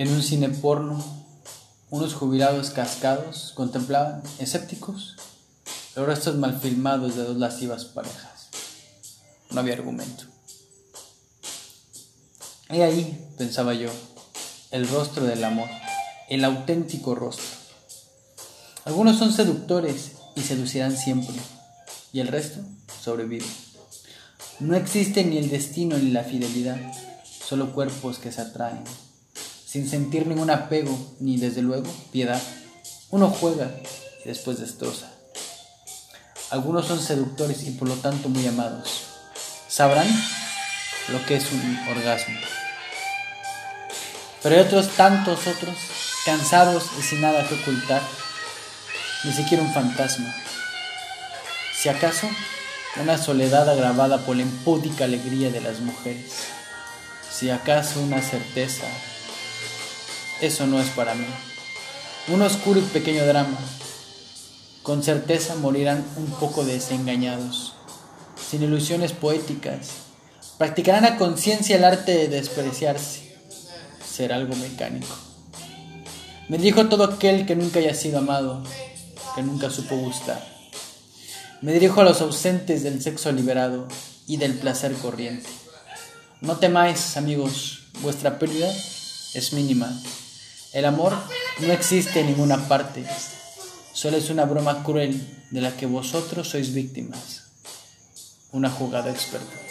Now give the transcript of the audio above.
En un cine porno, unos jubilados cascados contemplaban, escépticos, los restos mal filmados de dos lascivas parejas. No había argumento. He ahí, pensaba yo, el rostro del amor, el auténtico rostro. Algunos son seductores y seducirán siempre, y el resto sobrevive. No existe ni el destino ni la fidelidad, solo cuerpos que se atraen sin sentir ningún apego ni desde luego piedad. Uno juega y después destroza. Algunos son seductores y por lo tanto muy amados. Sabrán lo que es un orgasmo. Pero hay otros tantos otros, cansados y sin nada que ocultar, ni siquiera un fantasma. Si acaso, una soledad agravada por la impúdica alegría de las mujeres. Si acaso una certeza eso no es para mí. Un oscuro y pequeño drama. Con certeza morirán un poco desengañados, sin ilusiones poéticas. Practicarán a conciencia el arte de despreciarse, ser algo mecánico. Me dijo todo aquel que nunca haya sido amado, que nunca supo gustar. Me dirijo a los ausentes del sexo liberado y del placer corriente. No temáis, amigos, vuestra pérdida es mínima. El amor no existe en ninguna parte, solo es una broma cruel de la que vosotros sois víctimas, una jugada experta.